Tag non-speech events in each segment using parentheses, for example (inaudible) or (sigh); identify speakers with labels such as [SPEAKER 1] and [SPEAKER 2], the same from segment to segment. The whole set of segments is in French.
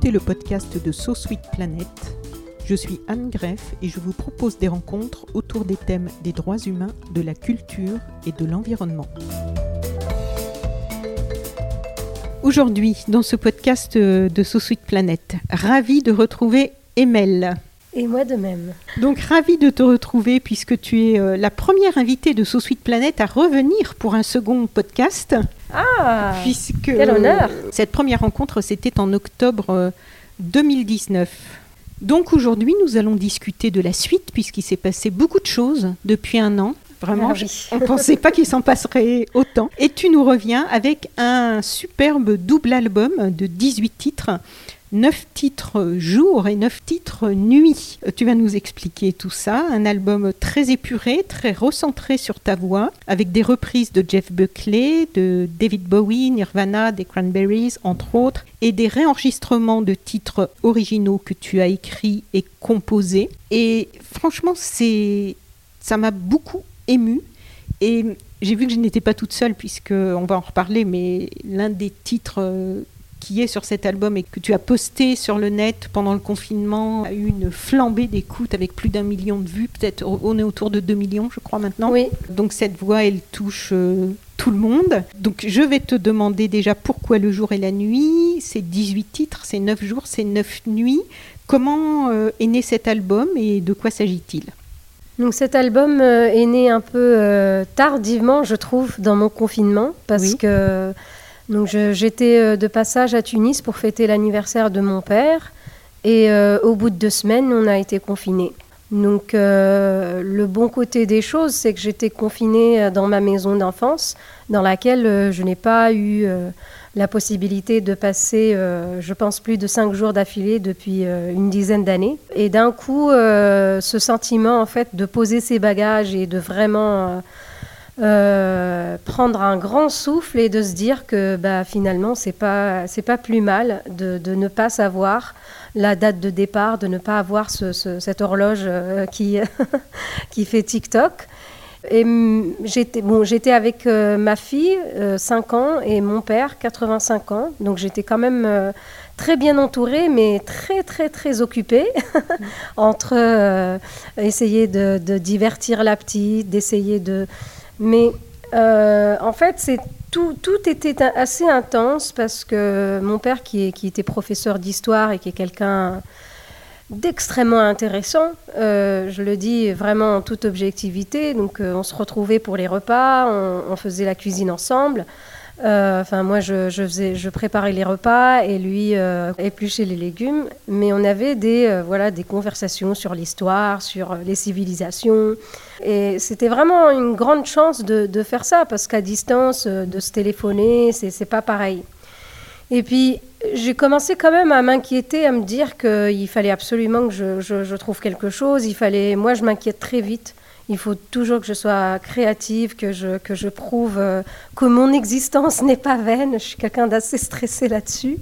[SPEAKER 1] écoutez le podcast de So Sweet Planet. Je suis Anne Greff et je vous propose des rencontres autour des thèmes des droits humains, de la culture et de l'environnement. Aujourd'hui, dans ce podcast de So Sweet Planet, ravi de retrouver Emel.
[SPEAKER 2] Et moi de même.
[SPEAKER 1] Donc ravi de te retrouver puisque tu es euh, la première invitée de So Sweet Planet à revenir pour un second podcast.
[SPEAKER 2] Ah
[SPEAKER 1] puisque
[SPEAKER 2] Quel honneur
[SPEAKER 1] Cette première rencontre, c'était en octobre euh, 2019. Donc aujourd'hui, nous allons discuter de la suite, puisqu'il s'est passé beaucoup de choses depuis un an. Vraiment,
[SPEAKER 2] Ah oui. (laughs)
[SPEAKER 1] on ne pensait pas qu'il s'en passerait autant. Et tu nous reviens avec un superbe double album de 18 titres. 9 titres jour et 9 titres nuit. Euh, Tu vas nous expliquer tout ça. Un album très épuré, très recentré sur ta voix, avec des reprises de Jeff Buckley, de David Bowie, Nirvana, des Cranberries, entre autres, et des réenregistrements de titres originaux que tu as écrits et composés. Et franchement, c'est ça m'a beaucoup ému. Et j'ai vu que je n'étais pas toute seule, puisque on va en reparler, mais l'un des titres euh, qui est sur cet album et que tu as posté sur le net pendant le confinement a eu une flambée d'écoute avec plus d'un million de vues. Peut-être on est autour de 2 millions, je crois, maintenant.
[SPEAKER 2] Oui.
[SPEAKER 1] Donc cette voix, elle touche euh, tout le monde. Donc je vais te demander déjà pourquoi le jour et la nuit? C'est 18 titres, c'est 9 jours, c'est 9 nuits. Comment euh, est né cet album et de quoi s'agit-il?
[SPEAKER 2] Donc cet album euh, est né un peu tardivement, je trouve, dans mon confinement, parce
[SPEAKER 1] Oui.
[SPEAKER 2] que donc j'étais euh, de passage à Tunis pour fêter l'anniversaire de mon père, et euh, au bout de deux semaines, on a été confinés. Donc euh, le bon côté des choses, c'est que j'étais confinée dans ma maison d'enfance, dans laquelle je n'ai pas eu la possibilité de passer, je pense, plus de cinq jours d'affilée depuis une dizaine d'années. Et d'un coup, ce sentiment, en fait, de poser ses bagages et de vraiment euh, prendre un grand souffle et de se dire que bah, finalement, c'est pas, pas plus mal de, ne pas savoir la date de départ, de ne pas avoir ce- ce- cette horloge euh, qui, (laughs) qui fait TikTok. Et j'étais bon, j'étais avec euh, ma fille, euh, 5 ans, et mon père, 85 ans. Donc j'étais quand même très bien entourée, mais très, très, très occupée (laughs) entre essayer de divertir la petite, d'essayer de. Mais euh, en fait, tout, était assez intense parce que mon père, qui, était professeur d'histoire et qui est quelqu'un d'extrêmement intéressant. Euh, je le dis vraiment en toute objectivité. Donc, euh, on se retrouvait pour les repas, on faisait la cuisine ensemble. Euh, Enfin, moi, je, préparais les repas et lui euh, épluchait les légumes. Mais on avait des, euh, voilà, des conversations sur l'histoire, sur les civilisations. Et c'était vraiment une grande chance de, faire ça parce qu'à distance, euh, de se téléphoner, c'est pas pareil. Et puis, j'ai commencé quand même à m'inquiéter, à me dire qu'il fallait absolument que je, je- je trouve quelque chose. Il fallait, moi, je m'inquiète très vite. Il faut toujours que je sois créative, que je, que je prouve euh, que mon existence (laughs) n'est pas vaine. Je suis quelqu'un d'assez stressé là-dessus.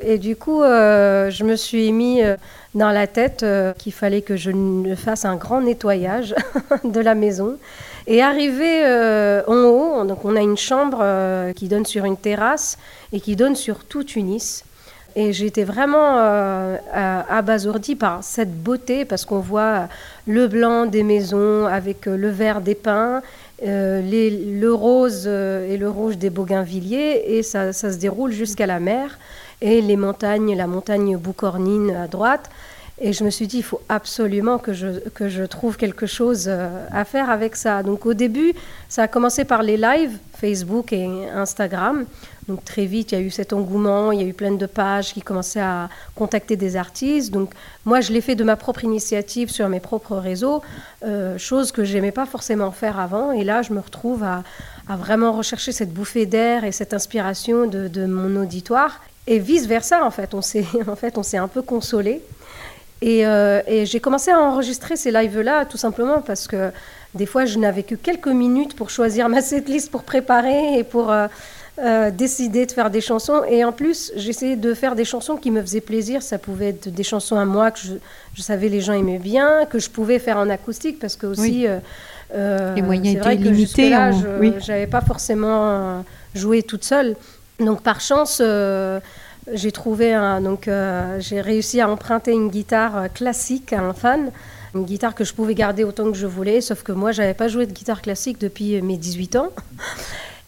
[SPEAKER 2] Et du coup, euh, je me suis mis euh, dans la tête qu'il fallait que je fasse un grand nettoyage (laughs) de la maison. Et arrivé en haut, donc on a une chambre qui donne sur une terrasse et qui donne sur tout Tunis. Et j'étais vraiment euh, à- abasourdie par cette beauté parce qu'on voit le blanc des maisons avec euh, le vert des pins, euh, le rose euh, et le rouge des bougainvilliers et ça se déroule jusqu'à la mer et les montagnes, la montagne Boucornine à droite. Et je me suis dit, il faut absolument que je, que je trouve quelque chose euh, à faire avec ça. Donc au début, ça a commencé par les lives, Facebook et Instagram. Donc très vite, il y a eu cet engouement, il y a eu plein de pages qui commençaient à contacter des artistes. Donc moi, je l'ai fait de ma propre initiative sur mes propres réseaux, euh, chose que j'aimais pas forcément faire avant. Et là, je me retrouve à, à vraiment rechercher cette bouffée d'air et cette inspiration de, de mon auditoire. Et vice versa, en fait, on s'est (laughs) en fait, un peu consolé. Euh, et, j'ai commencé à enregistrer ces lives-là tout simplement parce que des fois, je n'avais que quelques minutes pour choisir ma setlist, pour préparer et pour euh, euh, décider de faire des chansons. Et en plus, j'essayais de faire des chansons qui me faisaient plaisir. Ça pouvait être des chansons à moi que je, savais les gens aimaient bien, que je pouvais faire en acoustique parce que aussi.
[SPEAKER 1] les moyens étaient limités.
[SPEAKER 2] Là, je n'avais pas forcément joué toute seule. Donc par chance, j'ai trouvé un, donc euh, j'ai réussi à emprunter une guitare euh, classique à un fan, une guitare que je pouvais garder autant que je voulais, sauf que moi j'avais pas joué de guitare classique depuis euh, mes 18 ans. (laughs)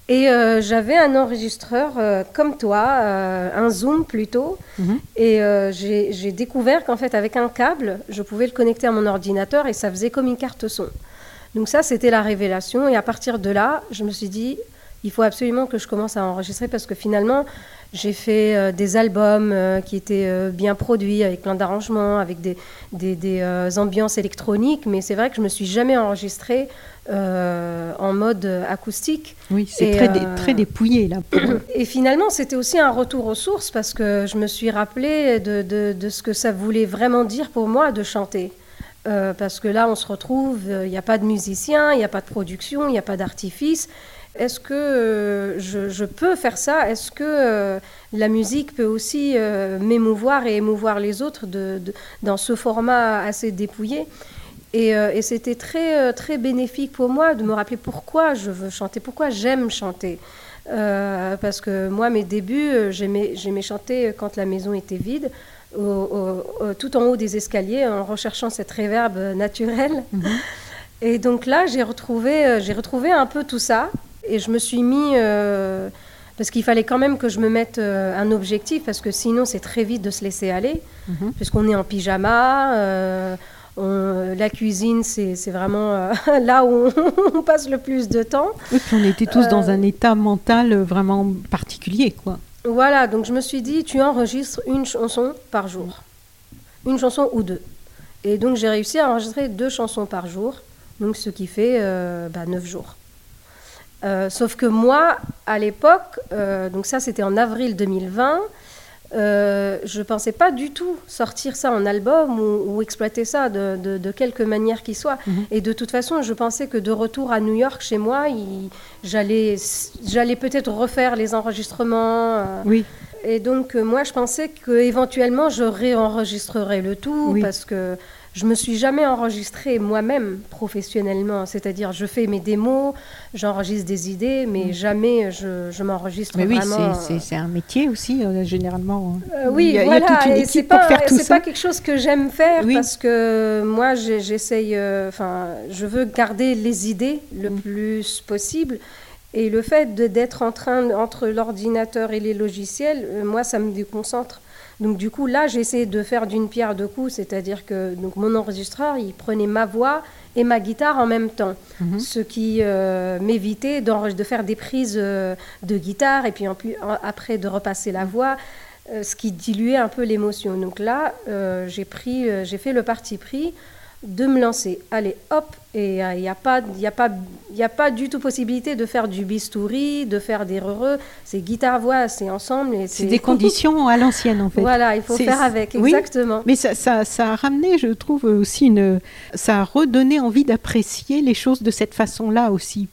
[SPEAKER 2] Et j'avais un enregistreur comme toi, un Zoom plutôt. Mhm. Et j'ai découvert qu'en fait, avec un câble, je pouvais le connecter à mon ordinateur et ça faisait comme une carte son. Donc ça, c'était la révélation. Et à partir de là, je me suis dit, il faut absolument que je commence à enregistrer parce que finalement, j'ai fait euh, des albums euh, qui étaient euh, bien produits, avec plein d'arrangements, avec des, des, ambiances électroniques, mais c'est vrai que je me suis jamais enregistrée en mode acoustique.
[SPEAKER 1] Oui, c'est très, très dépouillé là. (coughs)
[SPEAKER 2] Et finalement, c'était aussi un retour aux sources parce que je me suis rappelé de, de, de ce que ça voulait vraiment dire pour moi de chanter. parce que là, on se retrouve, il n'y a pas de musicien, il n'y a pas de production, il n'y a pas d'artifice. Est-ce que euh, je, peux faire ça? Est-ce que euh, la musique peut aussi euh, m'émouvoir et émouvoir les autres dans ce format assez dépouillé? Et, c'était très, très bénéfique pour moi de me rappeler pourquoi je veux chanter, pourquoi j'aime chanter. parce que moi, mes débuts, j'aimais chanter quand la maison était vide, tout en haut des escaliers, en recherchant cette réverbe naturelle. Mhm. Et donc là, j'ai retrouvé, j'ai retrouvé un peu tout ça. Et je me suis mis, euh, parce qu'il fallait quand même que je me mette euh, un objectif, parce que sinon c'est très vite de se laisser aller, mhm. puisqu'on est en pyjama. Euh, la cuisine, c'est vraiment (laughs) là où (laughs) on, passe le plus de temps.
[SPEAKER 1] Et puis on était tous dans un état mental vraiment particulier, quoi.
[SPEAKER 2] Voilà, donc je me suis dit, tu enregistres une chanson par jour. Une chanson ou deux. Et donc j'ai réussi à enregistrer deux chansons par jour, donc ce qui fait bah, neuf jours. Euh, sauf que moi, à l'époque, euh, donc ça c'était en avril 2020, euh, je ne pensais pas du tout sortir ça en album ou, exploiter ça de, quelque manière qu'il soit. Mhm. Et de toute façon, je pensais que de retour à New York chez moi, j'allais peut-être refaire les enregistrements.
[SPEAKER 1] oui.
[SPEAKER 2] Et donc, moi, je pensais qu'éventuellement, je réenregistrerais le tout parce que je me suis jamais enregistrée moi-même professionnellement. C'est-à-dire, je fais mes démos, j'enregistre des idées, mais mm. jamais je, je m'enregistre
[SPEAKER 1] mais
[SPEAKER 2] oui,
[SPEAKER 1] c'est un métier aussi, euh, généralement.
[SPEAKER 2] Euh, oui, il y, voilà. toute une équipe pour faire tout ça. C'est pas quelque chose que j'aime faire parce que moi, j'essaye. Euh, enfin, je veux garder les idées le mm. plus possible. Et le fait d'être en train entre l'ordinateur et les logiciels, moi, ça me déconcentre. Donc du coup, là, j'ai essayé de faire d'une pierre deux coups, c'est-à-dire que donc, mon enregistreur, il prenait ma voix et ma guitare en même temps, mhm. ce qui euh, m'évitait de faire des prises euh, de guitare et puis en plus, après de repasser la voix, euh, ce qui diluait un peu l'émotion. Donc là, j'ai pris, j'ai fait le parti pris de me lancer. Allez, hop, et il n'y a, pas, y a, pas, y a pas du tout possibilité de faire du bistouri, de faire des heureux. C'est guitare-voix, c'est ensemble.
[SPEAKER 1] C'est des (laughs) conditions à l'ancienne, en fait.
[SPEAKER 2] Voilà, il faut faire avec, exactement.
[SPEAKER 1] mais ça, ça, ça, a ramené, je trouve, aussi une... Ça a redonné envie d'apprécier les choses de cette façon-là aussi.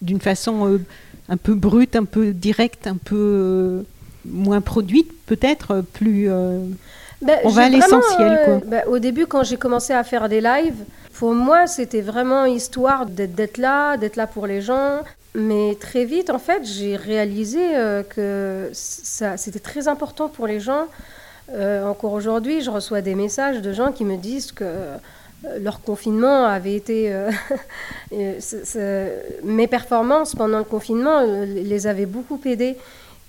[SPEAKER 1] D'une façon euh, un peu brute, un peu directe, un peu euh, moins produite, peut-être, plus... Euh, ben, on va à l'essentiel. Euh,
[SPEAKER 2] ben, au début, quand j'ai commencé à faire des lives, pour moi, c'était vraiment histoire d'être là, d'être là pour les gens. Mais très vite, en fait, j'ai réalisé euh, que c'était très important pour les gens. Euh, encore aujourd'hui, je reçois des messages de gens qui me disent que leur confinement avait été... (laughs) mes performances pendant le confinement les avaient beaucoup aidés.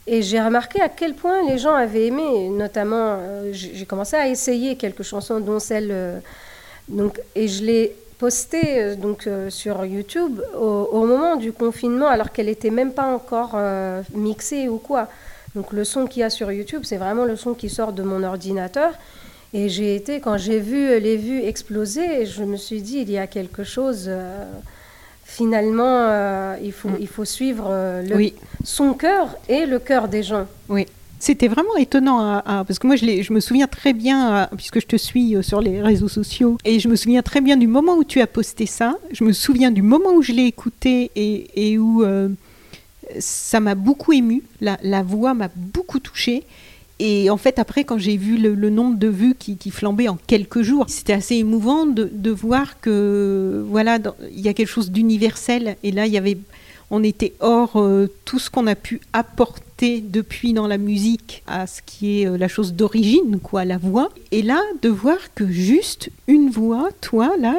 [SPEAKER 2] Et j'ai remarqué à quel point les gens avaient aimé, notamment, j'ai commencé à essayer quelques chansons, dont celle. donc, et je l'ai postée donc, sur YouTube au, moment du confinement, alors qu'elle n'était même pas encore mixée ou quoi. Donc le son qu'il y a sur YouTube, c'est vraiment le son qui sort de mon ordinateur. Et j'ai été, quand j'ai vu les vues exploser, je me suis dit, il y a quelque chose. Euh, finalement, euh, il, faut, mm. il faut suivre euh, le, son cœur et le cœur des gens.
[SPEAKER 1] Oui. C'était vraiment étonnant, parce que moi je, je, me souviens très bien, puisque je te suis sur les réseaux sociaux, et je me souviens très bien du moment où tu as posté ça, je me souviens du moment où je l'ai écouté et, et où ça m'a beaucoup ému, la, la voix m'a beaucoup touchée. Et en fait, après, quand j'ai vu le, nombre de vues qui, flambait en quelques jours, c'était assez émouvant de, voir que, voilà, il y a quelque chose d'universel. Et là, il y avait, on était hors euh, tout ce qu'on a pu apporter depuis dans la musique à ce qui est euh, la chose d'origine, quoi, la voix. Et là, de voir que juste une voix, toi, là,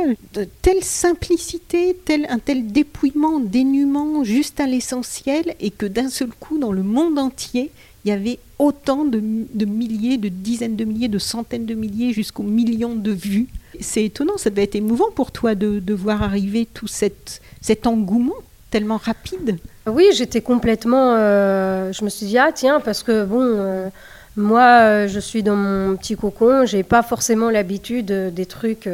[SPEAKER 1] telle simplicité, tel, un tel dépouillement, dénuement, juste à l'essentiel, et que d'un seul coup, dans le monde entier, il y avait autant de, milliers, de dizaines de milliers, de centaines de milliers, jusqu'aux millions de vues. C'est étonnant, ça devait être émouvant pour toi de, voir arriver tout cet engouement tellement rapide.
[SPEAKER 2] Oui, j'étais complètement... Euh, je me suis dit, ah tiens, parce que bon... Euh, moi, euh, je suis dans mon petit cocon, j'ai pas forcément l'habitude des trucs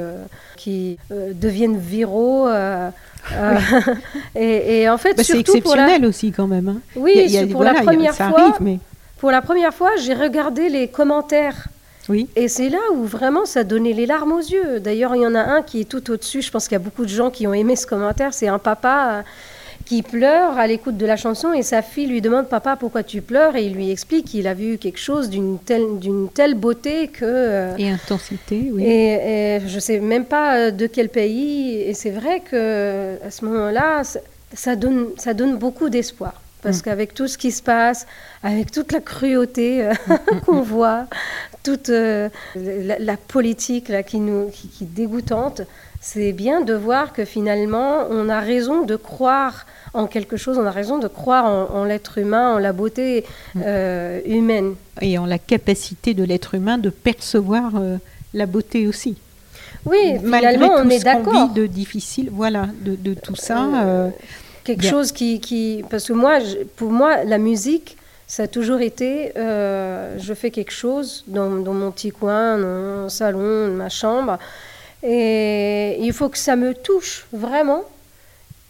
[SPEAKER 2] qui deviennent viraux. (laughs) et, en fait,
[SPEAKER 1] bah, c'est exceptionnel aussi quand même. Hein.
[SPEAKER 2] Oui, pour la première fois. mais... Pour la première fois, j'ai regardé les commentaires. Oui. Et c'est là où vraiment ça donnait les larmes aux yeux. D'ailleurs, il y en a un qui est tout au-dessus. Je pense qu'il y a beaucoup de gens qui ont aimé ce commentaire. C'est un papa euh, qui pleure à l'écoute de la chanson et sa fille lui demande Papa, pourquoi tu pleures? Et il lui explique qu'il a vu quelque chose d'une telle, d'une telle beauté que.
[SPEAKER 1] Euh, et intensité, oui.
[SPEAKER 2] Et, je ne sais même pas euh, de quel pays. Et c'est vrai qu'à ce moment-là, ça, donne, ça donne beaucoup d'espoir. Parce mm. qu'avec tout ce qui se passe, avec toute la cruauté euh, (laughs) qu'on voit, toute euh, la, politique là, qui, nous, qui, est dégoûtante, c'est bien de voir que finalement, on a raison de croire en quelque chose, on a raison de croire en, l'être humain, en la beauté mm. euh, humaine.
[SPEAKER 1] Et en la capacité de l'être humain de percevoir la beauté aussi.
[SPEAKER 2] Oui, finalement, on est d'accord.
[SPEAKER 1] de difficile, voilà, de, de tout ça
[SPEAKER 2] quelque chose qui, qui, Parce que moi, pour moi, la musique, ça a toujours été, euh, je fais quelque chose dans, dans, mon petit coin, dans mon salon, dans ma chambre, et il faut que ça me touche vraiment.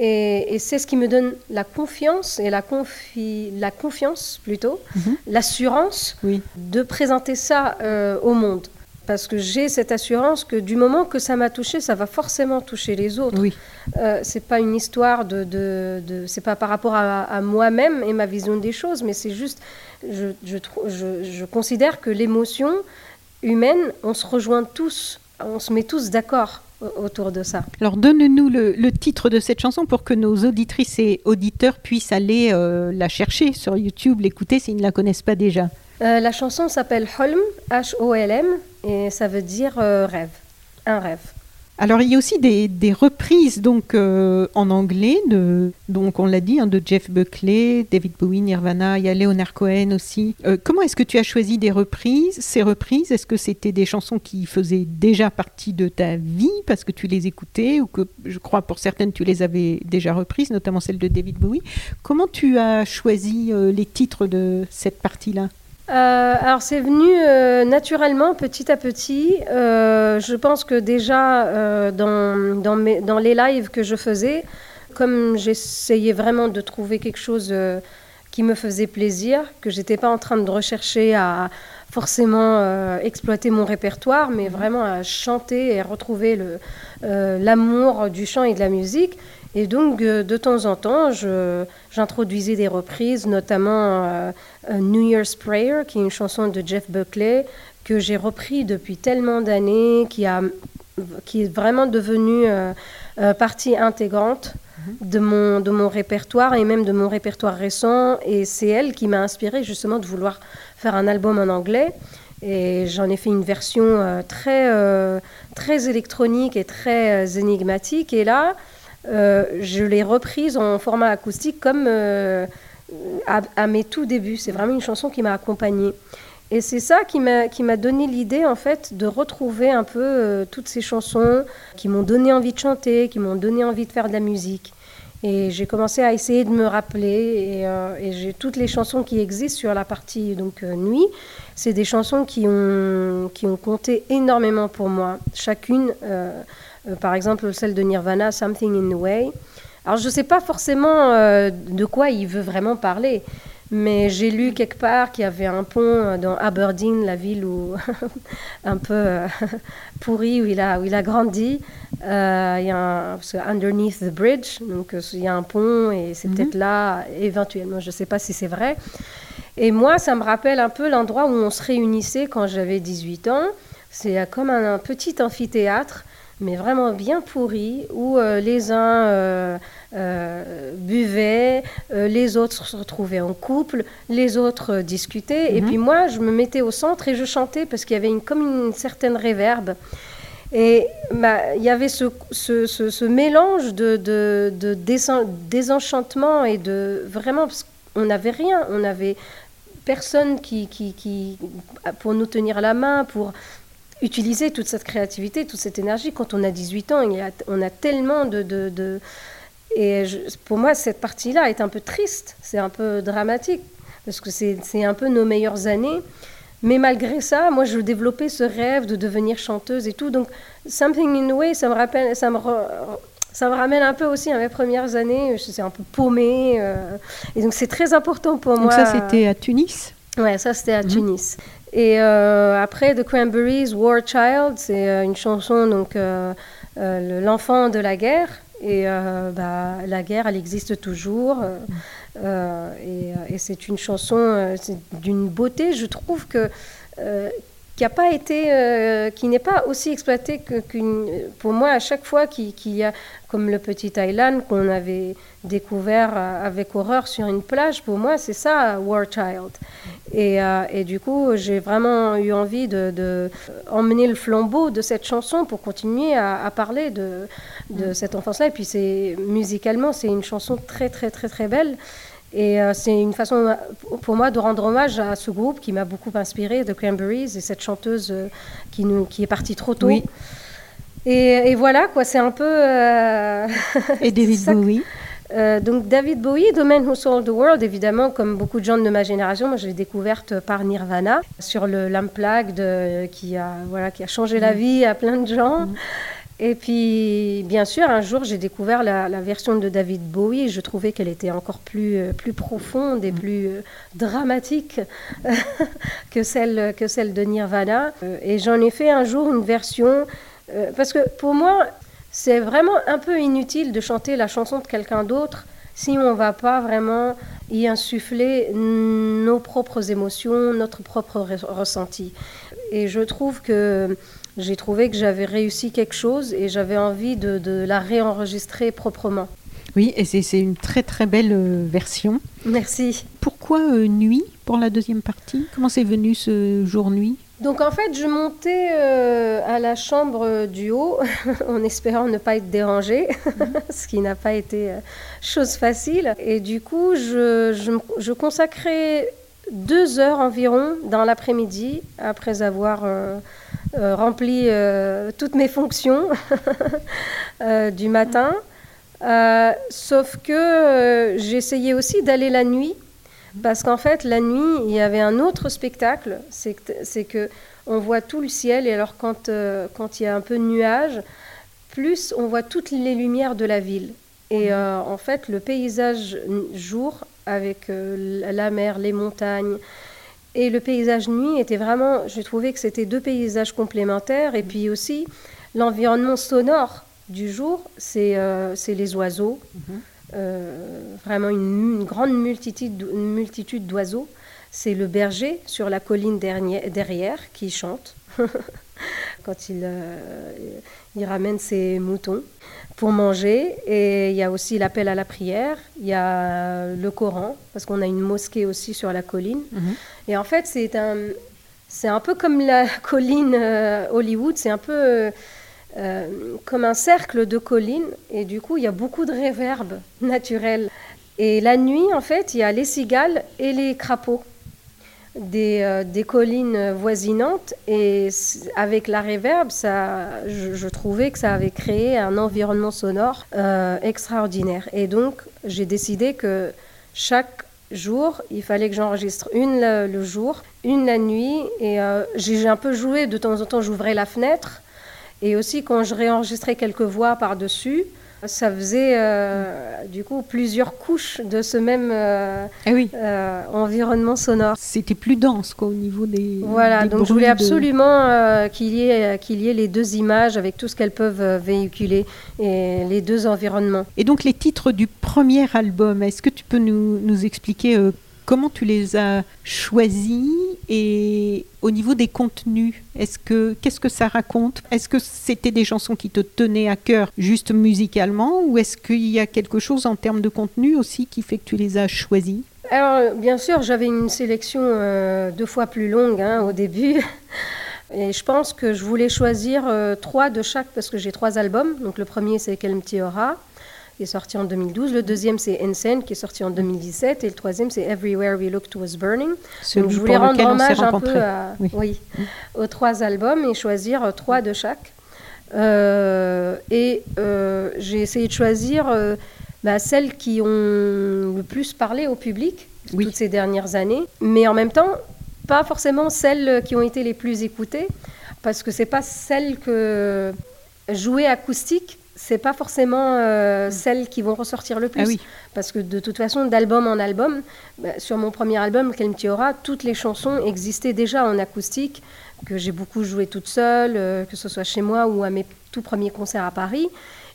[SPEAKER 2] Et, et c'est ce qui me donne la confiance, et la, confi, la confiance plutôt, mhm. l'assurance oui. de présenter ça euh, au monde parce que j'ai cette assurance que du moment que ça m'a touché, ça va forcément toucher les autres. Oui. Euh, c'est pas une histoire de, de, de c'est pas par rapport à, moi-même et ma vision des choses, mais c'est juste, je, je, je, je, considère que l'émotion humaine, on se rejoint tous, on se met tous d'accord autour de ça.
[SPEAKER 1] Alors donne-nous le, le, titre de cette chanson pour que nos auditrices et auditeurs puissent aller euh, la chercher sur YouTube, l'écouter s'ils ne la connaissent pas déjà.
[SPEAKER 2] Euh, la chanson s'appelle Holm, H-O-L-M, et ça veut dire euh, rêve, un rêve.
[SPEAKER 1] Alors il y a aussi des, reprises donc euh, en anglais donc on l'a dit hein, de Jeff Buckley, David Bowie, Nirvana, il y a Leonard Cohen aussi. comment est-ce que tu as choisi des reprises Ces reprises, est-ce que c'était des chansons qui faisaient déjà partie de ta vie parce que tu les écoutais ou que je crois pour certaines tu les avais déjà reprises, notamment celle de David Bowie? Comment tu as choisi les titres de cette partie-là?
[SPEAKER 2] Euh, alors c'est venu euh, naturellement, petit à petit. Euh, je pense que déjà dans, dans, mes, dans, les lives que je faisais, comme j'essayais vraiment de trouver quelque chose qui me faisait plaisir, que j'étais pas en train de rechercher à forcément exploiter mon répertoire, mais vraiment à chanter et retrouver l'amour du chant et de la musique. Et donc, euh, de temps en temps, j'introduisais des reprises, notamment euh, New Year's Prayer, qui est une chanson de Jeff Buckley, que j'ai repris depuis tellement d'années, qui, qui est vraiment devenue euh, partie intégrante mhm. de mon, de mon répertoire et même de mon répertoire récent. Et c'est elle qui m'a inspiré justement de vouloir faire un album en anglais. Et j'en ai fait une version très, très électronique et très énigmatique. Et là, euh, je l'ai reprise en format acoustique comme, euh, à, mes tout débuts. C'est vraiment une chanson qui m'a accompagnée. Et c'est ça qui m'a donné l'idée, en fait, de retrouver un peu euh, toutes ces chansons qui m'ont donné envie de chanter, qui m'ont donné envie de faire de la musique. Et j'ai commencé à essayer de me rappeler. Et, euh, j'ai toutes les chansons qui existent sur la partie donc euh, nuit. C'est des chansons qui ont, qui ont compté énormément pour moi. Chacune, par exemple, celle de Nirvana, Something in the Way. Alors, je ne sais pas forcément de quoi il veut vraiment parler. Mais j'ai lu quelque part qu'il y avait un pont dans Aberdeen, la ville où (laughs) un peu euh, (laughs) pourri où il a où il a grandi. Euh, il y a un, underneath the bridge, donc euh, il y a un pont et c'est peut-être mhm. là éventuellement. Je ne sais pas si c'est vrai. Et moi, ça me rappelle un peu l'endroit où on se réunissait quand j'avais 18 ans. C'est comme un petit amphithéâtre mais vraiment bien pourri, où euh, les uns euh, euh, buvaient, les autres se retrouvaient en couple, les autres discutaient, et mhm. puis moi, je me mettais au centre et je chantais parce qu'il y avait une, comme une certaine réverbe. Et bah, il y avait ce, ce, ce, mélange de, de, de désenchantement et de vraiment, parce qu'on n'avait rien, on n'avait personne qui, qui, qui, pour nous tenir la main, pour utiliser toute cette créativité, toute cette énergie. Quand on a 18 ans, on a tellement de... de, Et pour moi, cette partie-là est un peu triste, c'est un peu dramatique, parce que c'est un peu nos meilleures années. Mais malgré ça, moi, je développais ce rêve de devenir chanteuse et tout. Donc, Something in the Way, ça me, rappelle, ça me, ça me ramène un peu aussi à mes premières années. Je suis un peu paumée. Euh, et donc, c'est très important pour moi.
[SPEAKER 1] Donc, ça, c'était à Tunis?
[SPEAKER 2] Ouais, ça, c'était à mhm. Tunis. Et euh, après, The Cranberries, War Child, c'est euh, une chanson, donc euh, l'enfant de la guerre. Et bah, la guerre, elle existe toujours. et, et c'est une chanson d'une beauté, je trouve que qui pas euh, n'est pas aussi exploité que pour moi à chaque fois qu'il y a comme le petit Thailand qu'on avait découvert euh, avec horreur sur une plage. Pour moi, c'est ça War Child. Et, euh, du coup, j'ai vraiment eu envie de, emmener le flambeau de cette chanson pour continuer à, parler de, de cette enfance-là. Et puis, c'est musicalement, c'est une chanson très très très très belle. Et euh, c'est une façon euh, pour moi de rendre hommage à ce groupe qui m'a beaucoup inspiré, The Cranberries, et cette chanteuse euh, qui, nous, qui est partie trop tôt. Oui. Et, voilà, quoi, c'est un peu.
[SPEAKER 1] et David (laughs) Bowie
[SPEAKER 2] donc David Bowie, The Man Who Sold the World, évidemment, comme beaucoup de gens de ma génération, moi je l'ai découverte par Nirvana sur le l'Unplugged qui a voilà qui a changé la mm. vie à plein de gens. Mm. Et puis, bien sûr, un jour, j'ai découvert la, version de David Bowie et je trouvais qu'elle était encore plus, euh, plus profonde et mm. plus euh, dramatique (laughs) que, celle, que celle de Nirvana. Euh, et j'en ai fait un jour une version, parce que pour moi, c'est vraiment un peu inutile de chanter la chanson de quelqu'un d'autre si on ne va pas vraiment y insuffler nos propres émotions, notre propre ressenti. Et je trouve que j'ai trouvé que j'avais réussi quelque chose et j'avais envie de, la réenregistrer proprement.
[SPEAKER 1] Oui, et c'est une très très belle euh, version.
[SPEAKER 2] Merci.
[SPEAKER 1] Pourquoi euh, nuit pour la deuxième partie? Comment c'est venu ce jour-nuit
[SPEAKER 2] donc en fait, je montais euh, à la chambre du haut (laughs) en espérant ne pas être dérangée, (laughs) ce qui n'a pas été chose facile. Et du coup, je, je, consacrais deux heures environ dans l'après-midi, après avoir euh, rempli euh, toutes mes fonctions (laughs) euh, du matin. sauf que j'essayais aussi d'aller la nuit, parce qu'en fait, la nuit, il y avait un autre spectacle, c'est que on voit tout le ciel, et alors quand, quand il y a un peu de nuages, plus on voit toutes les lumières de la ville. Et en fait, le paysage jour, avec la mer, les montagnes, et le paysage nuit était vraiment, j'ai trouvé que c'était deux paysages complémentaires. Et puis aussi, l'environnement sonore du jour, c'est euh, les oiseaux. Mhm. Euh, vraiment une, grande multitude, une multitude d'oiseaux. C'est le berger sur la colline derrière, qui chante (laughs) quand il, euh, il ramène ses moutons pour manger. Et il y a aussi l'appel à la prière, il y a le Coran, parce qu'on a une mosquée aussi sur la colline. Mhm. Et en fait, c'est un, c'est un peu comme la (laughs) colline euh, Hollywood, c'est un peu euh, comme un cercle de collines. Et du coup, il y a beaucoup de réverb (laughs) naturel. Et la nuit, en fait, il y a les cigales et les crapauds des, euh, des collines voisinantes. Et avec la réverb, ça, je, trouvais que ça avait créé un environnement sonore euh, extraordinaire. Et donc, j'ai décidé que chaque jour, il fallait que j'enregistre une le, jour, une la nuit. Et euh, j'ai un peu joué, de temps en temps, j'ouvrais la fenêtre. Et aussi, quand je réenregistrais quelques voix par-dessus, ça faisait euh, du coup plusieurs couches de ce même euh,
[SPEAKER 1] eh oui.
[SPEAKER 2] euh, environnement sonore.
[SPEAKER 1] C'était plus dense quoi, au niveau des.
[SPEAKER 2] Voilà, donc je voulais absolument qu'il y, ait, qu'il y ait les deux images avec tout ce qu'elles peuvent véhiculer et les deux environnements.
[SPEAKER 1] Et donc les titres du premier album, est-ce que tu peux nous, nous expliquer comment tu les as choisis et au niveau des contenus, est-ce que qu'est-ce que ça raconte? Est-ce que c'était des chansons qui te tenaient à cœur juste musicalement ou est-ce qu'il y a quelque chose en termes de contenu aussi qui fait que tu les as choisis?
[SPEAKER 2] Alors bien sûr, j'avais une sélection euh, deux fois plus longue hein, au début. (laughs) Et je pense que je voulais choisir euh, trois de chaque parce que j'ai trois albums. Donc le premier c'est Quel Aura qui est sorti en 2012. Le deuxième, c'est Ensign, qui est sorti en 2017. Et le troisième, c'est Everywhere We Looked Was Burning.
[SPEAKER 1] Donc, je voulais rendre hommage un peu
[SPEAKER 2] oui. aux trois albums et choisir euh, trois de chaque. Euh, et euh, j'ai essayé de choisir bah, celles qui ont le plus parlé au public toutes ces dernières années, mais en même temps, pas forcément celles qui ont été les plus écoutées, parce que c'est pas celles que jouer acoustique c'est pas forcément euh, mm. celles qui vont ressortir le plus.
[SPEAKER 1] Ah
[SPEAKER 2] Parce que de toute façon, d'album en album, bah, sur mon premier album, Quel aura, toutes les chansons existaient déjà en acoustique, que j'ai beaucoup joué toute seule, euh, que ce soit chez moi ou à mes tout premiers concerts à Paris.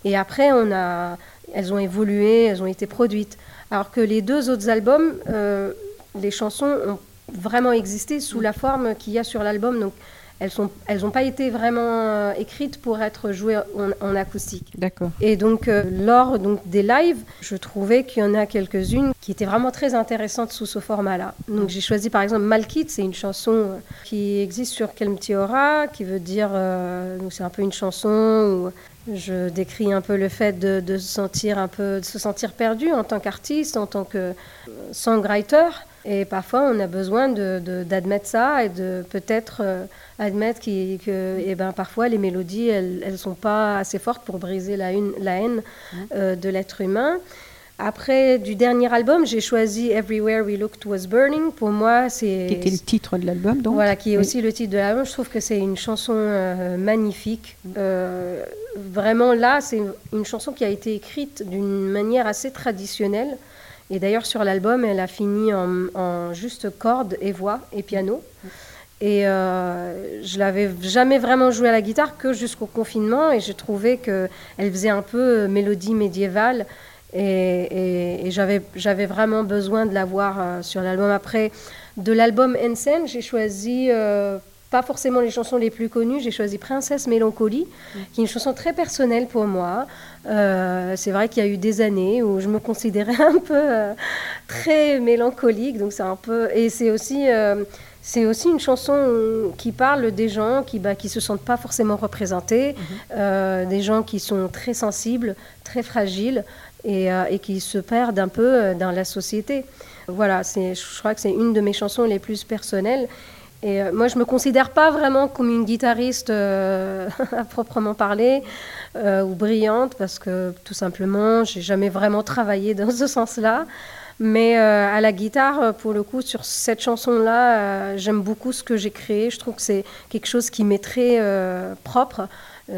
[SPEAKER 2] Et après, on a, elles ont évolué, elles ont été produites. Alors que les deux autres albums, euh, les chansons ont vraiment existé sous la forme qu'il y a sur l'album. Donc, elles n'ont elles pas été vraiment euh, écrites pour être jouées en, acoustique.
[SPEAKER 1] D'accord.
[SPEAKER 2] Et donc, euh, lors donc, des lives, je trouvais qu'il y en a quelques-unes qui étaient vraiment très intéressantes sous ce format-là. Donc, j'ai choisi par exemple Malkit, c'est une chanson euh, qui existe sur Kelmtiora, qui veut dire. c'est un peu une chanson où je décris un peu le fait de, se sentir un peu, de se sentir perdu en tant qu'artiste, en tant que songwriter. Et parfois, on a besoin d'admettre ça et de peut-être euh, admettre qu que et eh ben, parfois les mélodies, elles ne sont pas assez fortes pour briser la, une, la haine euh, de l'être humain. Après, du dernier album, j'ai choisi Everywhere We Looked Was Burning. Pour moi, c'est.
[SPEAKER 1] Qui était le titre de l'album, donc
[SPEAKER 2] Voilà, qui est aussi le titre de l'album. Je trouve que c'est une chanson euh, magnifique. vraiment, là, c'est une chanson qui a été écrite d'une manière assez traditionnelle. Et d'ailleurs, sur l'album, elle a fini en, juste cordes et voix et piano. Et euh, je l'avais jamais vraiment joué à la guitare que jusqu'au confinement. Et j'ai trouvé qu'elle faisait un peu mélodie médiévale. Et, j'avais vraiment besoin de la voir euh, sur l'album. Après, de l'album Ensign, j'ai choisi euh, pas forcément les chansons les plus connues. J'ai choisi Princesse Mélancolie, qui est une chanson très personnelle pour moi. Euh, c'est vrai qu'il y a eu des années où je me considérais (laughs) un peu euh, très mélancolique, donc c'est un peu et c'est aussi euh, c'est aussi une chanson qui parle des gens qui bah, qui se sentent pas forcément représentés, mhm. des gens qui sont très sensibles, très fragiles et, et qui se perdent un peu dans la société. Voilà, c'est je crois que c'est une de mes chansons les plus personnelles. Et euh, moi, je me considère pas vraiment comme une guitariste euh, (laughs) à proprement parler euh, ou brillante parce que tout simplement, j'ai jamais vraiment travaillé dans ce sens-là. Mais à la guitare, pour le coup, sur cette chanson-là, j'aime beaucoup ce que j'ai créé. Je trouve que c'est quelque chose qui m'est très propre.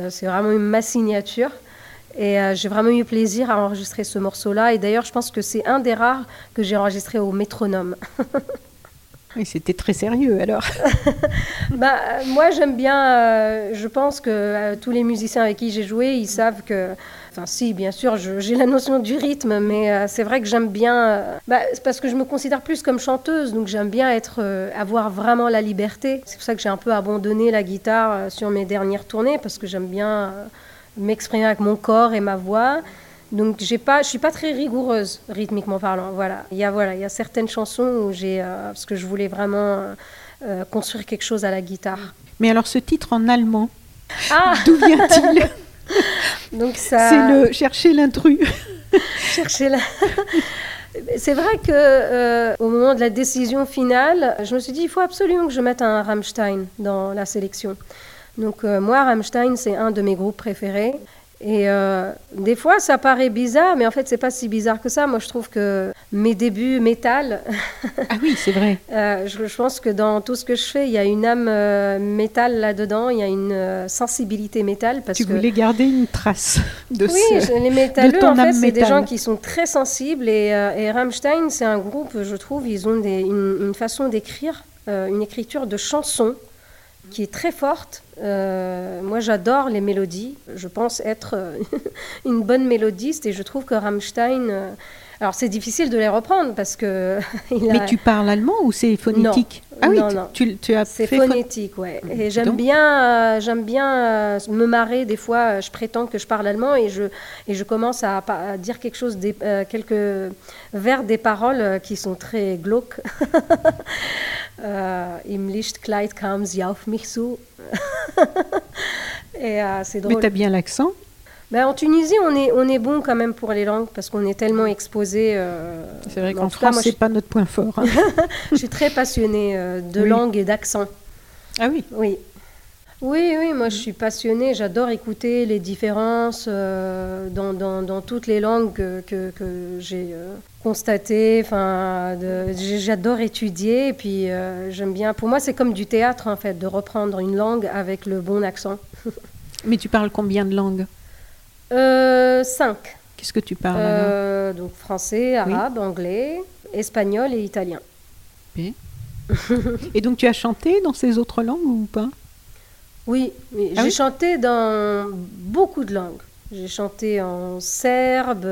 [SPEAKER 2] c'est vraiment ma signature. Et j'ai vraiment eu plaisir à enregistrer ce morceau-là. Et d'ailleurs, je pense que c'est un des rares que j'ai enregistré au métronome. (laughs)
[SPEAKER 1] Oui, c'était très sérieux alors. (laughs)
[SPEAKER 2] bah, moi, j'aime bien, euh, je pense que euh, tous les musiciens avec qui j'ai joué, ils savent que. Enfin, si, bien sûr, j'ai la notion du rythme, mais euh, c'est vrai que j'aime bien. Bah, parce que je me considère plus comme chanteuse, donc j'aime bien être, avoir vraiment la liberté. C'est pour ça que j'ai un peu abandonné la guitare sur mes dernières tournées, parce que j'aime bien m'exprimer avec mon corps et ma voix. Donc j'ai pas, je suis pas très rigoureuse rythmiquement parlant. Voilà, il y a voilà, il y a certaines chansons où j'ai, euh, parce que je voulais vraiment euh, construire quelque chose à la guitare.
[SPEAKER 1] Mais alors ce titre en allemand, ah (laughs) d'où vient-il? (laughs)
[SPEAKER 2] Donc ça,
[SPEAKER 1] c'est le chercher l'intrus. (laughs)
[SPEAKER 2] chercher la. C'est vrai que euh, au moment de la décision finale, je me suis dit il faut absolument que je mette un Rammstein dans la sélection. Donc euh, moi, Rammstein, c'est un de mes groupes préférés. Et euh, des fois, ça paraît bizarre, mais en fait, c'est pas si bizarre que ça. Moi, je trouve que mes débuts métal.
[SPEAKER 1] ah oui, c'est vrai. (laughs)
[SPEAKER 2] Euh, je, je, pense que dans tout ce que je fais, il y a une âme euh, métal là-dedans, il y a une sensibilité métal. Parce
[SPEAKER 1] tu
[SPEAKER 2] que...
[SPEAKER 1] voulais garder une trace de
[SPEAKER 2] Oui,
[SPEAKER 1] ce,
[SPEAKER 2] je- les métalleux, en fait, c'est des gens qui sont très sensibles. Et, et Rammstein, c'est un groupe, je trouve, ils ont des- une, une façon d'écrire, une écriture de chansons qui est très forte. Euh, moi, j'adore les mélodies. Je pense être euh, (laughs) une bonne mélodiste et je trouve que Rammstein. Alors, c'est difficile de les reprendre parce que. (laughs) il a-
[SPEAKER 1] Mais tu parles allemand ou c'est phonétique? Ah oui,
[SPEAKER 2] Non,
[SPEAKER 1] tu-
[SPEAKER 2] non.
[SPEAKER 1] tu, tu as
[SPEAKER 2] c'est
[SPEAKER 1] fait phon-
[SPEAKER 2] phonétique, ouais.
[SPEAKER 1] Mhm.
[SPEAKER 2] Et j'aime bien, euh, j'aime bien euh, me marrer. Des fois, euh, je prétends que je parle allemand et je, et je commence à, dire quelque chose, des, euh, quelques vers des paroles qui sont très glauques. (laughs) Im Lichtkleid kam sie auf mich zu. (laughs) et c'est
[SPEAKER 1] Mais
[SPEAKER 2] drôle.
[SPEAKER 1] tu as bien l'accent?
[SPEAKER 2] Ben, en Tunisie, on est, on est bon quand même pour les langues parce qu'on est tellement exposé. euh,
[SPEAKER 1] C'est vrai
[SPEAKER 2] en
[SPEAKER 1] qu'en France, c'est
[SPEAKER 2] je,
[SPEAKER 1] pas notre point fort. hein. (laughs)
[SPEAKER 2] je suis très passionnée euh, de
[SPEAKER 1] Oui.
[SPEAKER 2] langue et d'accent.
[SPEAKER 1] ah oui.
[SPEAKER 2] Oui. Oui, oui, moi je suis passionnée, j'adore écouter les différences euh, dans, dans- dans toutes les langues que, que- que j'ai constatées. Enfin, j'adore étudier et puis j'aime bien. Pour moi, c'est comme du théâtre en fait, de reprendre une langue avec le bon accent. (laughs)
[SPEAKER 1] Mais tu parles combien de langues?
[SPEAKER 2] Euh, cinq.
[SPEAKER 1] Qu'est-ce que tu parles
[SPEAKER 2] Euh, donc français, arabe, anglais, espagnol et italien.
[SPEAKER 1] Et donc tu as chanté dans ces autres langues ou pas?
[SPEAKER 2] Oui, oui.
[SPEAKER 1] Ah
[SPEAKER 2] j'ai
[SPEAKER 1] oui?
[SPEAKER 2] chanté dans beaucoup de langues. J'ai chanté en serbe,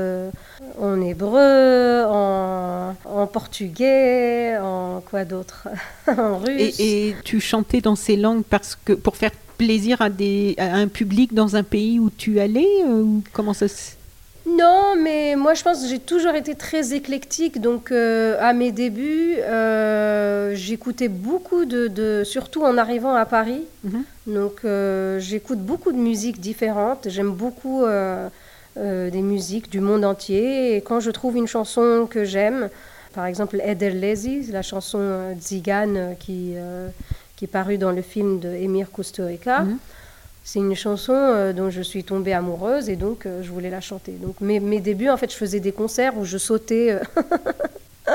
[SPEAKER 2] en hébreu, en, en portugais, en quoi d'autre (laughs) En russe.
[SPEAKER 1] et, et tu chantais dans ces langues parce que pour faire plaisir à, des, à un public dans un pays où tu allais euh, ou comment ça se...
[SPEAKER 2] Non, mais moi je pense que j'ai toujours été très éclectique. Donc euh, à mes débuts, euh, j'écoutais beaucoup de, de- surtout en arrivant à Paris.
[SPEAKER 1] Mhm.
[SPEAKER 2] Donc euh, j'écoute beaucoup de musiques différentes. J'aime beaucoup des musiques du monde entier. Et quand je trouve une chanson que j'aime, par exemple Ederlezi, la chanson Zigane qui, qui est parue dans le film de Emir Kusturica.
[SPEAKER 1] Mhm.
[SPEAKER 2] C'est une chanson euh, dont je suis tombée amoureuse et donc euh, je voulais la chanter. Donc mes, mes débuts, en fait, je faisais des concerts où je sautais euh,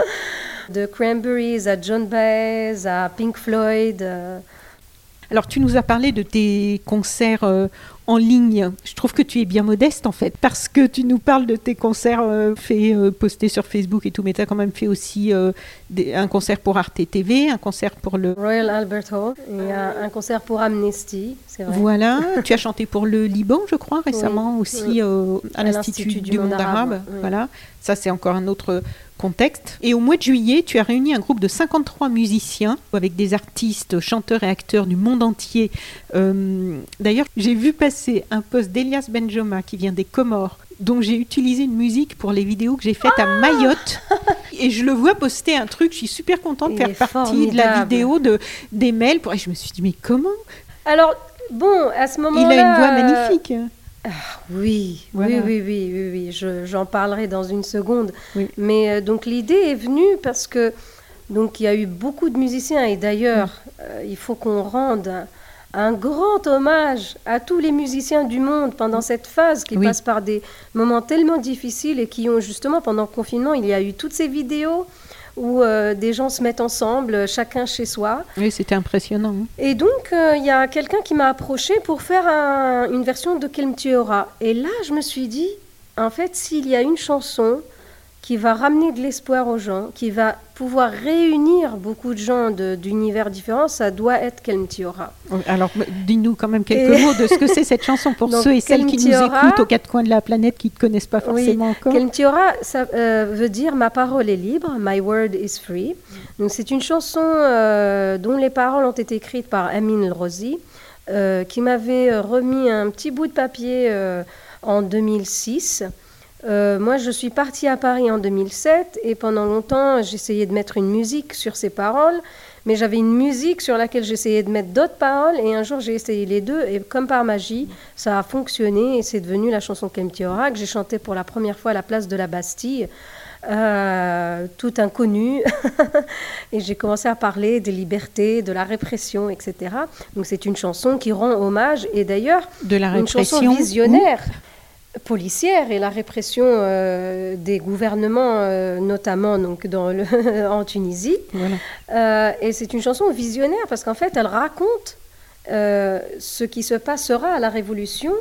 [SPEAKER 2] (laughs) de Cranberries à John Baez à Pink Floyd.
[SPEAKER 1] Alors tu nous as parlé de tes concerts en ligne. Je trouve que tu es bien modeste en fait parce que tu nous parles de tes concerts euh, faits, euh, postés sur Facebook et tout, mais tu as quand même fait aussi euh, des- un concert pour Arte TV, un concert pour le...
[SPEAKER 2] Royal Albert Hall et un, un concert pour Amnesty, vrai.
[SPEAKER 1] Voilà, (laughs) tu as chanté pour le Liban, je crois, récemment
[SPEAKER 2] Oui,
[SPEAKER 1] aussi
[SPEAKER 2] oui.
[SPEAKER 1] euh, à
[SPEAKER 2] À
[SPEAKER 1] l'Institut du, monde arabe.
[SPEAKER 2] oui.
[SPEAKER 1] Voilà, ça c'est encore un autre contexte. Et au mois de juillet, tu as réuni un groupe de 53 musiciens avec des artistes, chanteurs et acteurs du monde entier. Euh, D'ailleurs, j'ai vu passer un post d'Elias Benjoma qui vient des Comores, dont j'ai utilisé une musique pour les vidéos que j'ai faites à Mayotte. (laughs) Et je le vois poster un truc, je suis super contente de
[SPEAKER 2] Il
[SPEAKER 1] faire partie de la vidéo de, des mails. Pour... Et je me suis dit, mais comment?
[SPEAKER 2] Alors, bon, à ce
[SPEAKER 1] Il
[SPEAKER 2] moment-là...
[SPEAKER 1] a une voix
[SPEAKER 2] euh,
[SPEAKER 1] magnifique.
[SPEAKER 2] Oui,
[SPEAKER 1] Voilà.
[SPEAKER 2] oui, oui, oui, oui, oui, je- j'en parlerai dans une seconde.
[SPEAKER 1] Oui.
[SPEAKER 2] Mais euh, donc l'idée est venue parce que donc il y a eu beaucoup de musiciens et d'ailleurs
[SPEAKER 1] Mm.
[SPEAKER 2] euh, il faut qu'on rende un, grand hommage à tous les musiciens du monde pendant cette phase qui
[SPEAKER 1] Oui.
[SPEAKER 2] passent par des moments tellement difficiles et qui ont justement pendant le confinement il y a eu toutes ces vidéos où euh, des gens se mettent ensemble, chacun chez soi.
[SPEAKER 1] Oui, c'était impressionnant. hein.
[SPEAKER 2] Et donc, euh, il y a quelqu'un qui m'a approché pour faire un- une version de Quel tu auras. Et là, je me suis dit, en fait, s'il y a une chanson qui va ramener de l'espoir aux gens, qui va pouvoir réunir beaucoup de gens d'univers différents, ça doit être auras.
[SPEAKER 1] Alors, dis-nous quand même quelques
[SPEAKER 2] Et-
[SPEAKER 1] mots de ce que c'est cette chanson pour (laughs)
[SPEAKER 2] Donc,
[SPEAKER 1] ceux et celles qui nous
[SPEAKER 2] Kelmtiora-
[SPEAKER 1] écoutent aux quatre coins de la planète qui ne connaissent pas
[SPEAKER 2] Oui,
[SPEAKER 1] forcément encore.
[SPEAKER 2] Quel tu auras, ça euh, veut dire ma parole est libre, my word is free. Donc c'est une chanson euh, dont les paroles ont été écrites par Amin El Rosi, euh, qui m'avait remis un petit bout de papier en 2006. Euh, moi, je suis partie à Paris en 2007 et pendant longtemps, j'essayais de mettre une musique sur ces paroles, mais j'avais une musique sur laquelle j'essayais de mettre d'autres paroles et un jour j'ai essayé les deux et comme par magie, ça a fonctionné et c'est devenu la chanson Kem Tiora que j'ai chantée pour la première fois à la place de la Bastille tout inconnu. (laughs) et j'ai commencé à parler des libertés, de la répression, etc. Donc c'est une chanson qui rend hommage, et d'ailleurs,
[SPEAKER 1] de la
[SPEAKER 2] une chanson visionnaire. Policière et la répression des gouvernements, notamment donc dans le (laughs) en Tunisie. et c'est une chanson visionnaire parce qu'en fait, elle raconte ce qui se passera à la Révolution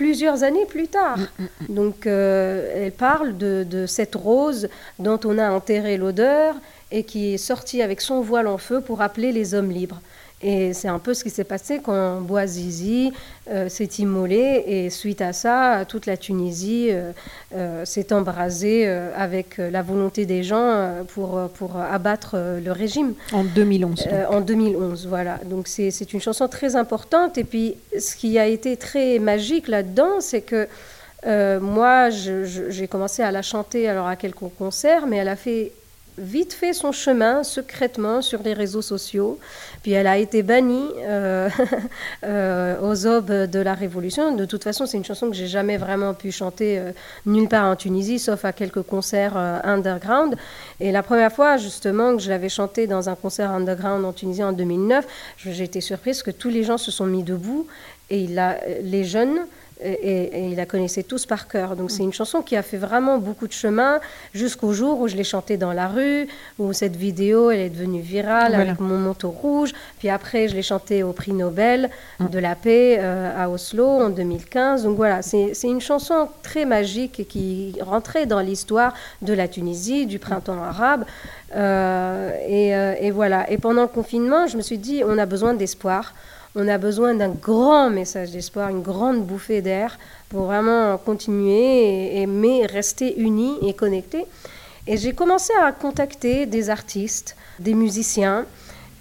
[SPEAKER 2] plusieurs années plus tard. Mm, mm, mm. Donc euh, elle parle de, cette rose dont on a enterré l'odeur et qui est sortie avec son voile en feu pour appeler les hommes libres. Et c'est un peu ce qui s'est passé quand Bouazizi euh, s'est immolé. Et suite à ça, toute la Tunisie euh, euh, s'est embrasée avec la volonté des gens pour, pour abattre le régime.
[SPEAKER 1] En 2011.
[SPEAKER 2] en 2011, voilà. Donc c'est une chanson très importante. Et puis ce qui a été très magique là-dedans, c'est que moi, j'ai commencé à la chanter alors à quelques concerts, mais elle a fait vite fait son chemin secrètement sur les réseaux sociaux. Puis elle a été bannie euh, (laughs) euh, aux aubes de la Révolution. De toute façon, c'est une chanson que j'ai jamais vraiment pu chanter euh, nulle part en Tunisie, sauf à quelques concerts underground. Et la première fois, justement, que je l'avais chantée dans un concert underground en Tunisie en 2009, j'ai été surprise que tous les gens se sont mis debout et les jeunes et, il la connaissait tous par cœur. Donc c'est une chanson qui a fait vraiment beaucoup de chemin jusqu'au jour où je l'ai chantée dans la rue, où cette vidéo elle est devenue virale avec mon manteau rouge. Puis après je l'ai chantée au prix Nobel mm. de la paix euh, à Oslo en 2015. Donc voilà, c'est une chanson très magique qui rentrait dans l'histoire de la Tunisie, du printemps arabe. Euh, et, euh, et voilà. Et pendant le confinement, je me suis dit, on a besoin d'espoir on a besoin d'un grand message d'espoir, une grande bouffée d'air pour vraiment continuer, et, mais rester unis et connectés. Et j'ai commencé à contacter des artistes, des musiciens,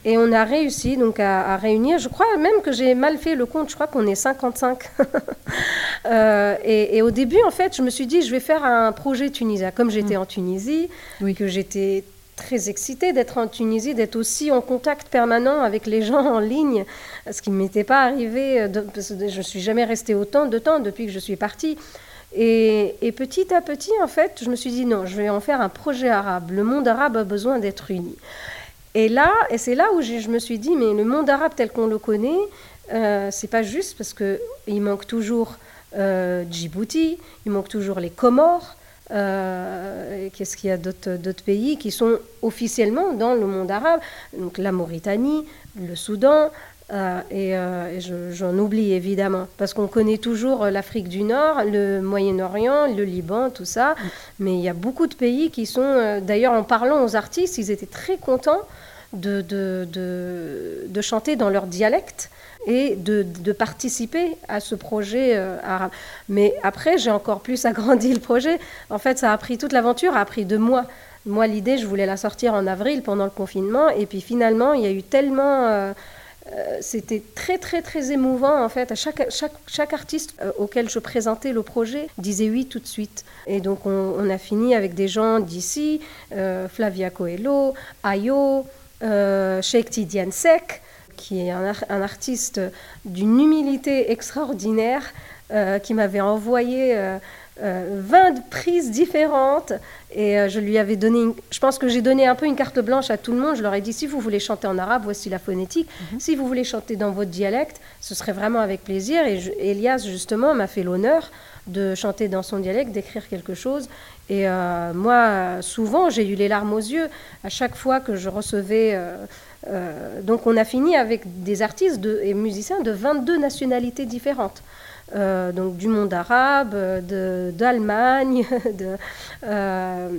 [SPEAKER 2] et on a réussi donc à, réunir, je crois même que j'ai mal fait le compte, je crois qu'on est 55. (laughs) Euh, et, au début, en fait, je me suis dit, je vais faire un projet tunisien. Comme j'étais mm. en Tunisie, oui. que j'étais très excitée d'être en Tunisie, d'être aussi en contact permanent avec les gens en ligne, ce qui ne m'était pas arrivé, euh, parce que je ne suis jamais restée autant de temps depuis que je suis partie. Et, petit à petit, en fait, je me suis dit non, je vais en faire un projet arabe. Le monde arabe a besoin d'être uni. Et là, et c'est là où je, me suis dit, mais le monde arabe tel qu'on le connaît, euh, c'est pas juste parce que il manque toujours euh, Djibouti, il manque toujours les Comores, euh, qu'est-ce qu'il y a d'autres pays qui sont officiellement dans le monde arabe? Donc la Mauritanie, le Soudan, euh, et, euh, j'en oublie évidemment, parce qu'on connaît toujours l'Afrique du Nord, le Moyen-Orient, le Liban, tout ça. Mais il y a beaucoup de pays qui sont, d'ailleurs en parlant aux artistes, ils étaient très contents de, chanter dans leur dialecte et de, participer à ce projet euh, arabe. Mais après, j'ai encore plus (laughs) agrandi le projet. En fait, ça a pris toute l'aventure, a pris deux mois. Moi, l'idée, je voulais la sortir en avril pendant le confinement. Et puis finalement, il y a eu tellement... Euh, euh, c'était très très très émouvant en fait. Chaque, artiste auquel je présentais le projet disait oui tout de suite. Et donc on, a fini avec des gens d'ici, Flavia Coelho, Ayo, Sheikh Tidiane Sek, qui est un, artiste d'une humilité extraordinaire, euh, qui m'avait envoyé 20 euh, euh, prises différentes. Et je lui avais donné, je pense que j'ai donné un peu une carte blanche à tout le monde. Je leur ai dit, si vous voulez chanter en arabe, voici la phonétique. Mhm. Si vous voulez chanter dans votre dialecte, ce serait vraiment avec plaisir. Et Elias, justement, m'a fait l'honneur de chanter dans son dialecte, d'écrire quelque chose. Et moi, souvent, j'ai eu les larmes aux yeux à chaque fois que je recevais euh, donc on a fini avec des artistes et musiciens de 22 nationalités différentes. Euh, donc du monde arabe, d'Allemagne, (laughs) euh,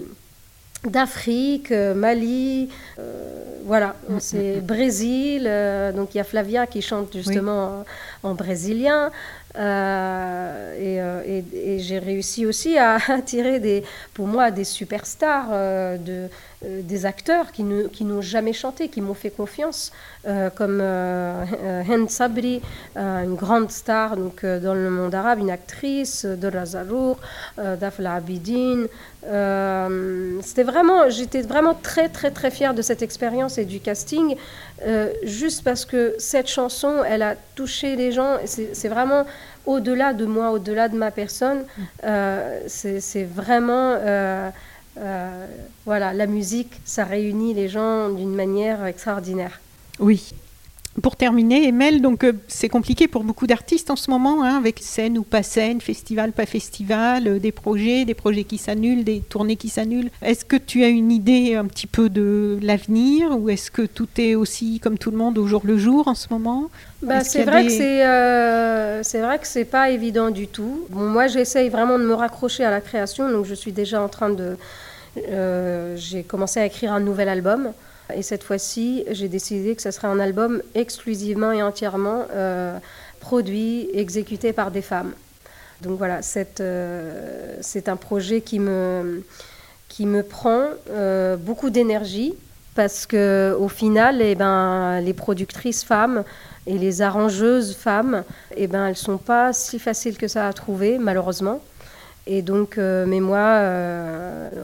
[SPEAKER 2] d'Afrique, Mali, voilà, mm, mm, c'est mm. Brésil. donc il y a Flavia qui chante justement en, brésilien. Et, et j'ai réussi aussi à (laughs) attirer pour moi des superstars euh, des acteurs qui, n'ont jamais chanté, qui m'ont fait confiance, euh, comme euh, Hen Sabri, une grande star donc, dans le monde arabe, une actrice, Dora Zarour, Dafla Abidine. C'était vraiment, j'étais vraiment très très très fière de cette expérience et du casting, juste parce que cette chanson, elle a touché les gens. C'est vraiment au-delà de moi, au-delà de ma personne. Mm. c'est vraiment voilà, la musique, ça réunit les gens d'une manière extraordinaire.
[SPEAKER 1] Oui, pour terminer, Emel, donc euh, c'est compliqué pour beaucoup d'artistes en ce moment, hein, avec scène ou pas scène, festival, pas festival, euh, des projets, des projets qui s'annulent, des tournées qui s'annulent. Est-ce que tu as une idée un petit peu de l'avenir ou est-ce que tout est aussi comme tout le monde au jour le jour en ce moment?
[SPEAKER 2] Bah, c'est vrai, que c'est euh, c'est vrai que c'est pas évident du tout. Bon, moi, j'essaye vraiment de me raccrocher à la création, donc je suis déjà en train de. J'ai commencé à écrire un nouvel album. Et cette fois-ci, j'ai décidé que ce serait un album exclusivement et entièrement euh, produit, exécuté par des femmes. Donc voilà, euh, c'est un projet qui me, qui me prend euh, beaucoup d'énergie parce que au final, eh ben, les productrices femmes et les arrangeuses femmes, eh ben, elles sont pas si faciles que ça à trouver, malheureusement. Et donc, mais moi,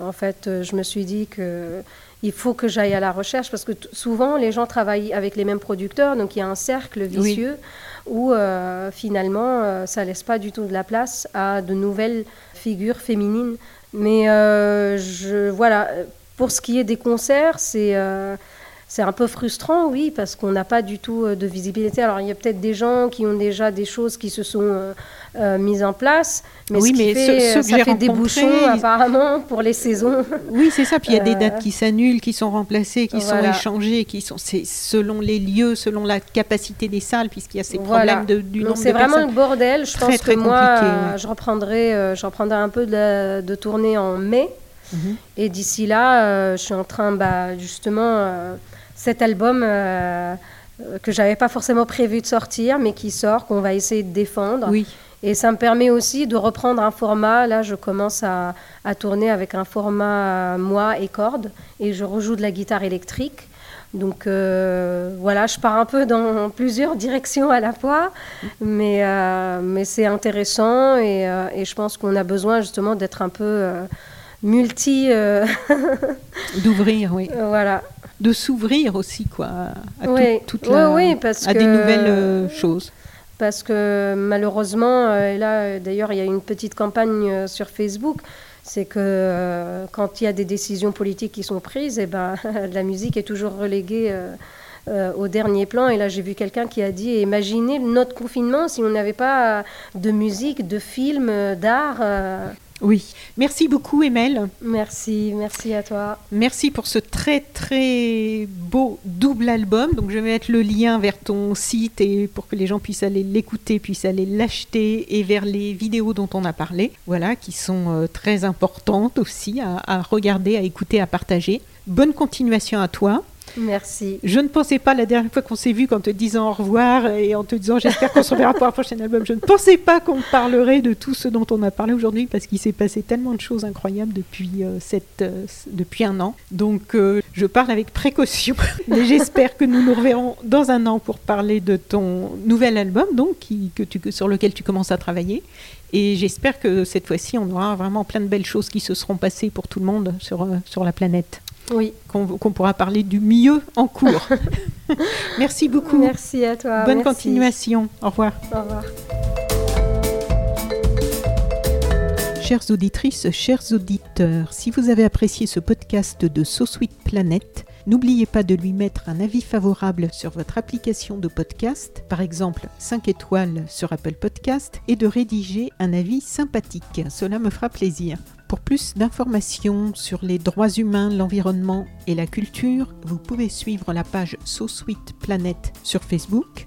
[SPEAKER 2] en fait, je me suis dit que il faut que j'aille à la recherche parce que souvent les gens travaillent avec les mêmes producteurs, donc il y a un cercle vicieux où euh, finalement euh, ça laisse pas du tout de la place à de nouvelles figures féminines. Mais euh, je, voilà, pour ce qui est des concerts, c'est c'est un peu frustrant, oui, parce qu'on n'a pas du tout euh, de visibilité. Alors, il y a peut-être des gens qui ont déjà des choses qui se sont euh, euh, mises en place, mais,
[SPEAKER 1] oui,
[SPEAKER 2] ce
[SPEAKER 1] mais
[SPEAKER 2] fait,
[SPEAKER 1] ce,
[SPEAKER 2] ça fait des bouchons, apparemment, pour les saisons.
[SPEAKER 1] Oui, c'est ça. Puis il y a des dates qui s'annulent, qui sont remplacées, qui sont échangées, qui sont c'est selon les lieux, selon la capacité des salles, puisqu'il y a ces problèmes de, du nombre de
[SPEAKER 2] C'est vraiment le bordel. Je pense que moi, je, reprendrai, je reprendrai un peu de, de tournée en mai. Mhm. Et d'ici là, je suis en train, bah, justement cet album euh, euh, que j'avais pas forcément prévu de sortir, mais qui sort, qu'on va essayer de défendre.
[SPEAKER 1] Oui.
[SPEAKER 2] Et ça me permet aussi de reprendre un format. Là, je commence à, tourner avec un format moi et cordes, et je rejoue de la guitare électrique. Donc euh, voilà, je pars un peu dans (laughs) plusieurs directions à la fois, mais, mais c'est intéressant et, et, je pense qu'on a besoin justement d'être un peu multi. (laughs)
[SPEAKER 1] D'ouvrir, oui.
[SPEAKER 2] voilà
[SPEAKER 1] de s'ouvrir aussi quoi, à, toute
[SPEAKER 2] parce
[SPEAKER 1] à des nouvelles euh, choses.
[SPEAKER 2] Parce que malheureusement, euh, là euh, d'ailleurs il y a une petite campagne sur Facebook, c'est que quand il y a des décisions politiques qui sont prises, et eh ben, (laughs) la musique est toujours reléguée. au dernier plan. Et là, j'ai vu quelqu'un qui a dit Imaginez notre confinement si on n'avait pas de musique, de films, d'art.
[SPEAKER 1] Oui, merci beaucoup Emel.
[SPEAKER 2] Merci, merci à toi.
[SPEAKER 1] Merci pour ce très très beau double album. Donc je vais mettre le lien vers ton site et pour que les gens puissent aller l'écouter, puissent aller l'acheter et vers les vidéos dont on a parlé, voilà, qui sont euh, très importantes aussi à regarder, à écouter, à partager. Bonne continuation à toi.
[SPEAKER 2] Merci.
[SPEAKER 1] Je ne pensais pas la dernière fois qu'on s'est vu, qu'en te disant au revoir et en te disant j'espère qu'on se reverra pour un prochain album, je ne pensais pas qu'on parlerait de tout ce dont on a parlé aujourd'hui parce qu'il s'est passé tellement de choses incroyables depuis, euh, euh, depuis un an. Donc euh, je parle avec précaution, (laughs) mais j'espère que nous nous reverrons dans un an pour parler de ton nouvel album, donc que sur lequel tu commences à travailler. Et j'espère que cette fois-ci, on aura vraiment plein de belles choses qui se seront passées pour tout le monde sur, sur la planète.
[SPEAKER 2] Oui.
[SPEAKER 1] Qu'on pourra parler du mieux en cours. (laughs) Merci beaucoup.
[SPEAKER 2] Merci à toi.
[SPEAKER 1] Bonne continuation. Au revoir.
[SPEAKER 2] Au revoir.
[SPEAKER 1] Chères auditrices, chers auditeurs, si vous avez apprécié ce podcast de So Sweet Planet, n'oubliez pas de lui mettre un avis favorable sur votre application de podcast, par exemple 5 étoiles sur Apple Podcast, et de rédiger un avis sympathique. Cela me fera plaisir. Pour plus d'informations sur les droits humains, l'environnement et la culture, vous pouvez suivre la page So Sweet Planet sur Facebook.